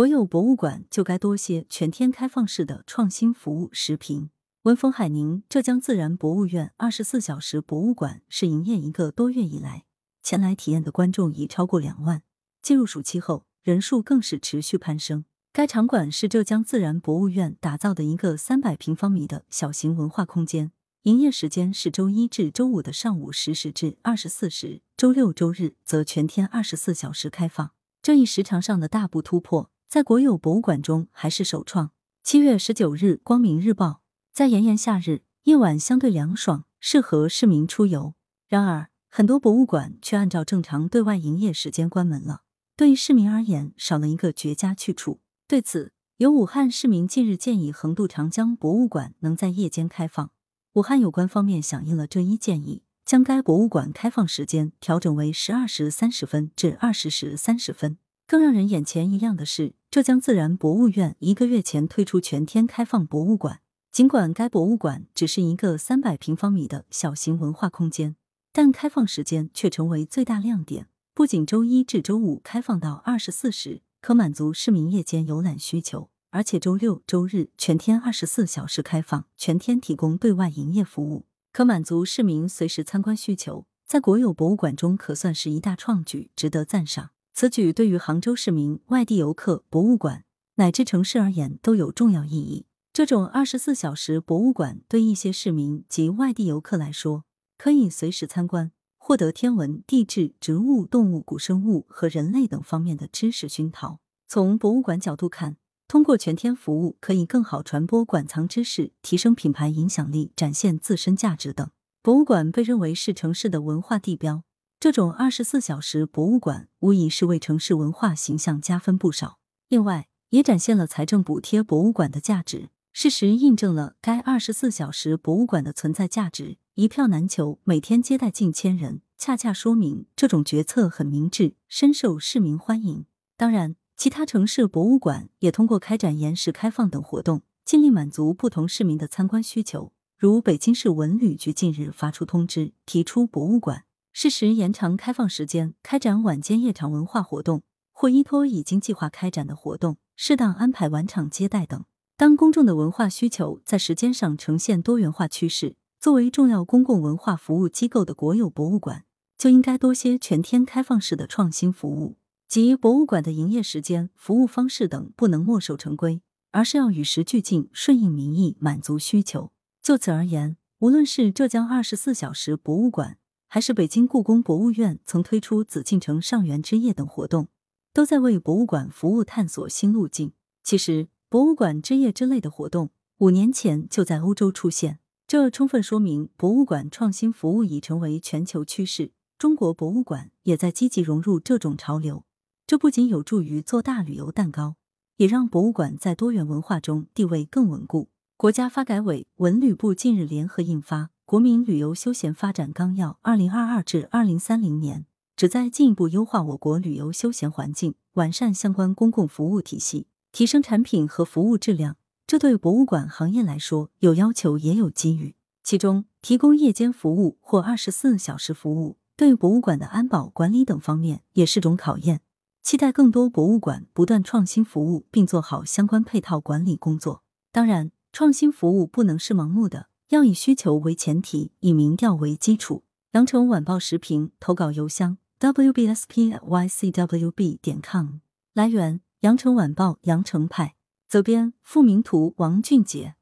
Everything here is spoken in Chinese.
国有博物馆就该多些全天开放式的创新服务。时评：文峰海宁浙江自然博物院二十四小时博物馆是营业一个多月以来，前来体验的观众已超过两万。进入暑期后，人数更是持续攀升。该场馆是浙江自然博物院打造的一个三百平方米的小型文化空间。营业时间是周一至周五的上午十时至二十四时，周六周日则全天二十四小时开放。这一时长上的大步突破，在国有博物馆中还是首创。七月十九日，《光明日报》在炎炎夏日夜晚相对凉爽，适合市民出游。然而，很多博物馆却按照正常对外营业时间关门了，对市民而言少了一个绝佳去处。对此，有武汉市民近日建议横渡长江博物馆能在夜间开放。武汉有关方面响应了这一建议，将该博物馆开放时间调整为十二时三十分至二十时三十分。更让人眼前一亮的是，浙江自然博物院一个月前推出全天开放博物馆。尽管该博物馆只是一个三百平方米的小型文化空间，但开放时间却成为最大亮点。不仅周一至周五开放到二十四时，可满足市民夜间游览需求。而且周六周日全天二十四小时开放，全天提供对外营业服务，可满足市民随时参观需求，在国有博物馆中可算是一大创举，值得赞赏。此举对于杭州市民、外地游客、博物馆乃至城市而言都有重要意义。这种二十四小时博物馆对一些市民及外地游客来说，可以随时参观，获得天文、地质、植物、动物、古生物和人类等方面的知识熏陶。从博物馆角度看，通过全天服务，可以更好传播馆藏知识，提升品牌影响力，展现自身价值等。博物馆被认为是城市的文化地标，这种二十四小时博物馆无疑是为城市文化形象加分不少。另外，也展现了财政补贴博物馆的价值，事实印证了该二十四小时博物馆的存在价值。一票难求，每天接待近千人，恰恰说明这种决策很明智，深受市民欢迎。当然。其他城市博物馆也通过开展延时开放等活动，尽力满足不同市民的参观需求。如北京市文旅局近日发出通知，提出博物馆适时延长开放时间，开展晚间夜场文化活动，或依托已经计划开展的活动，适当安排晚场接待等。当公众的文化需求在时间上呈现多元化趋势，作为重要公共文化服务机构的国有博物馆，就应该多些全天开放式的创新服务。即博物馆的营业时间、服务方式等不能墨守成规，而是要与时俱进，顺应民意，满足需求。就此而言，无论是浙江二十四小时博物馆，还是北京故宫博物院曾推出紫禁城上元之夜等活动，都在为博物馆服务探索新路径。其实，博物馆之夜之类的活动，五年前就在欧洲出现，这充分说明博物馆创新服务已成为全球趋势。中国博物馆也在积极融入这种潮流。这不仅有助于做大旅游蛋糕，也让博物馆在多元文化中地位更稳固。国家发改委、文旅部近日联合印发《国民旅游休闲发展纲要（二零二二至二零三零年）》，旨在进一步优化我国旅游休闲环境，完善相关公共服务体系，提升产品和服务质量。这对博物馆行业来说，有要求也有机遇。其中，提供夜间服务或二十四小时服务，对博物馆的安保管理等方面也是种考验。期待更多博物馆不断创新服务，并做好相关配套管理工作。当然，创新服务不能是盲目的，要以需求为前提，以民调为基础。羊城晚报时评投稿邮箱：wbspycwb 点 com。来源：羊城晚报羊城派。责编：付明图，王俊杰。